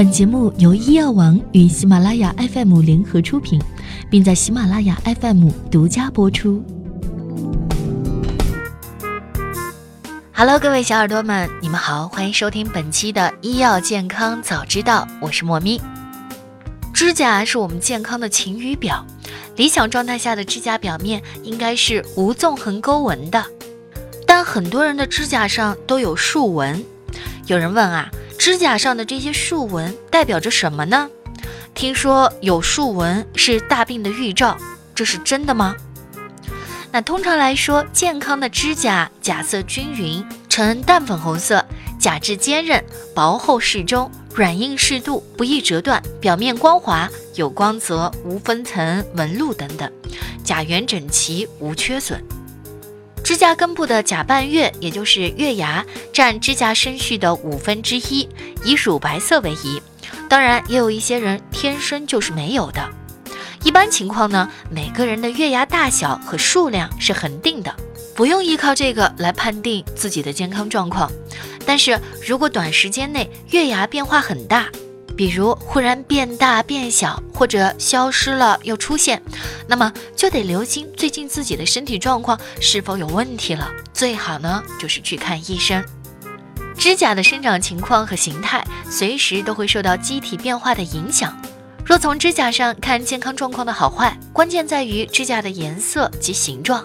本节目由医药王与喜马拉雅 FM 联合出品，并在喜马拉雅 FM 独家播出。Hello，各位小耳朵们，你们好，欢迎收听本期的医药健康早知道，我是莫咪。指甲是我们健康的晴雨表，理想状态下的指甲表面应该是无纵横沟纹的，但很多人的指甲上都有竖纹。有人问啊？指甲上的这些竖纹代表着什么呢？听说有竖纹是大病的预兆，这是真的吗？那通常来说，健康的指甲甲色均匀，呈淡粉红色，甲质坚韧，薄厚适中，软硬适度，不易折断，表面光滑，有光泽，无分层、纹路等等，甲缘整齐，无缺损。指甲根部的甲半月，也就是月牙，占指甲生序的五分之一，以乳白色为宜。当然，也有一些人天生就是没有的。一般情况呢，每个人的月牙大小和数量是恒定的，不用依靠这个来判定自己的健康状况。但是如果短时间内月牙变化很大，比如忽然变大变小，或者消失了又出现，那么就得留心最近自己的身体状况是否有问题了。最好呢就是去看医生。指甲的生长情况和形态随时都会受到机体变化的影响。若从指甲上看健康状况的好坏，关键在于指甲的颜色及形状。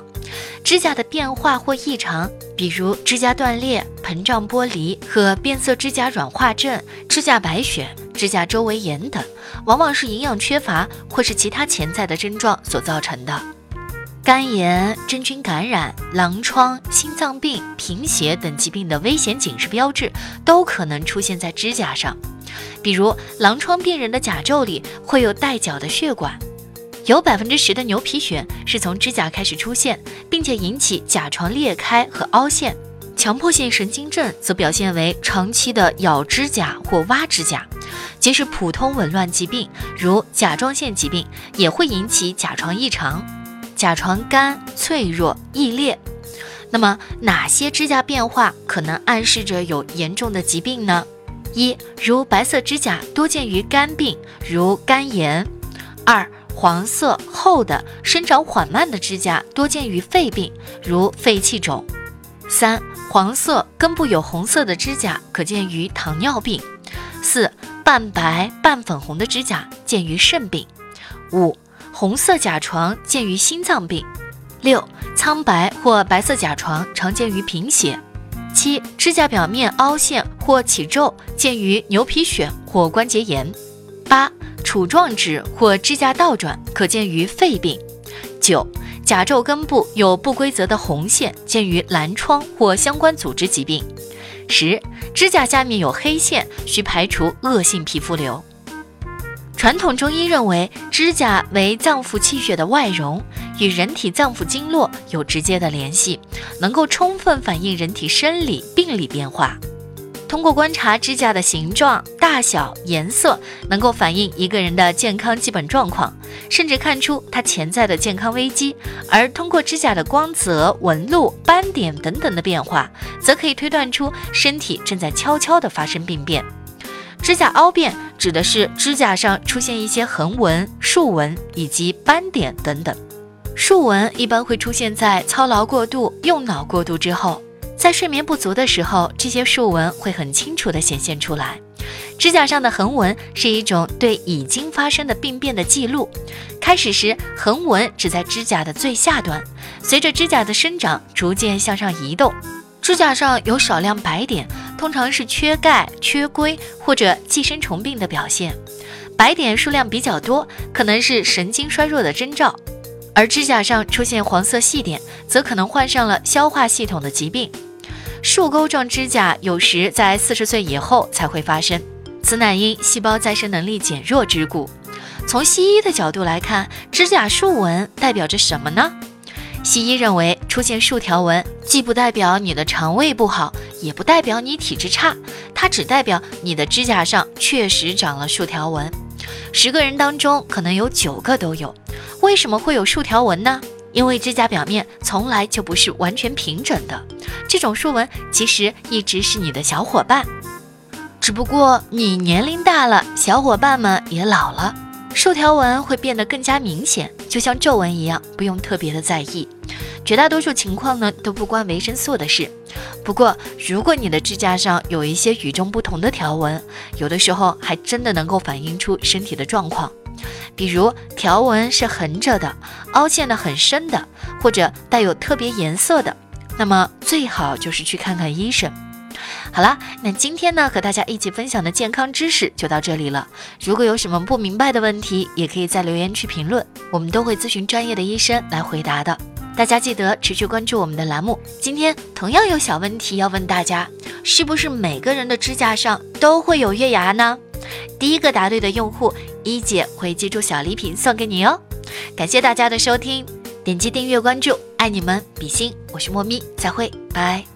指甲的变化或异常，比如指甲断裂、膨胀剥离和变色指甲软化症、指甲白血、指甲周围炎等，往往是营养缺乏或是其他潜在的症状所造成的。肝炎、真菌感染、狼疮、心脏病、贫血等疾病的危险警示标志都可能出现在指甲上，比如狼疮病人的甲胄里会有带角的血管。有百分之十的牛皮癣是从指甲开始出现，并且引起甲床裂开和凹陷。强迫性神经症则表现为长期的咬指甲或挖指甲。即使普通紊乱疾病，如甲状腺疾病，也会引起甲床异常。甲床干、脆弱、易裂。那么，哪些指甲变化可能暗示着有严重的疾病呢？一，如白色指甲多见于肝病，如肝炎。二。黄色厚的、生长缓慢的指甲多见于肺病，如肺气肿。三、黄色根部有红色的指甲可见于糖尿病。四、半白半粉红的指甲见于肾病。五、红色甲床见于心脏病。六、苍白或白色甲床常见于贫血。七、指甲表面凹陷或起皱见于牛皮癣或关节炎。八。杵状指或指甲倒转，可见于肺病。九、甲胄根部有不规则的红线，见于蓝疮或相关组织疾病。十、指甲下面有黑线，需排除恶性皮肤瘤。传统中医认为，指甲为脏腑气血的外容，与人体脏腑经络有直接的联系，能够充分反映人体生理病理变化。通过观察指甲的形状、大小、颜色，能够反映一个人的健康基本状况，甚至看出他潜在的健康危机。而通过指甲的光泽、纹路、斑点等等的变化，则可以推断出身体正在悄悄地发生病变。指甲凹变指的是指甲上出现一些横纹、竖纹以及斑点等等。竖纹一般会出现在操劳过度、用脑过度之后。在睡眠不足的时候，这些竖纹会很清楚地显现出来。指甲上的横纹是一种对已经发生的病变的记录。开始时，横纹只在指甲的最下端，随着指甲的生长，逐渐向上移动。指甲上有少量白点，通常是缺钙、缺硅或者寄生虫病的表现。白点数量比较多，可能是神经衰弱的征兆。而指甲上出现黄色细点，则可能患上了消化系统的疾病。树钩状指甲有时在四十岁以后才会发生，此乃因细胞再生能力减弱之故。从西医的角度来看，指甲竖纹代表着什么呢？西医认为，出现竖条纹既不代表你的肠胃不好，也不代表你体质差，它只代表你的指甲上确实长了竖条纹。十个人当中可能有九个都有。为什么会有竖条纹呢？因为指甲表面从来就不是完全平整的，这种竖纹其实一直是你的小伙伴。只不过你年龄大了，小伙伴们也老了，竖条纹会变得更加明显，就像皱纹一样，不用特别的在意。绝大多数情况呢都不关维生素的事。不过，如果你的指甲上有一些与众不同的条纹，有的时候还真的能够反映出身体的状况。比如条纹是横着的、凹陷的很深的，或者带有特别颜色的，那么最好就是去看看医生。好啦，那今天呢和大家一起分享的健康知识就到这里了。如果有什么不明白的问题，也可以在留言区评论，我们都会咨询专业的医生来回答的。大家记得持续关注我们的栏目。今天同样有小问题要问大家：是不是每个人的指甲上都会有月牙呢？第一个答对的用户，一姐会寄出小礼品送给你哦。感谢大家的收听，点击订阅关注，爱你们比心。我是莫咪，再会，拜。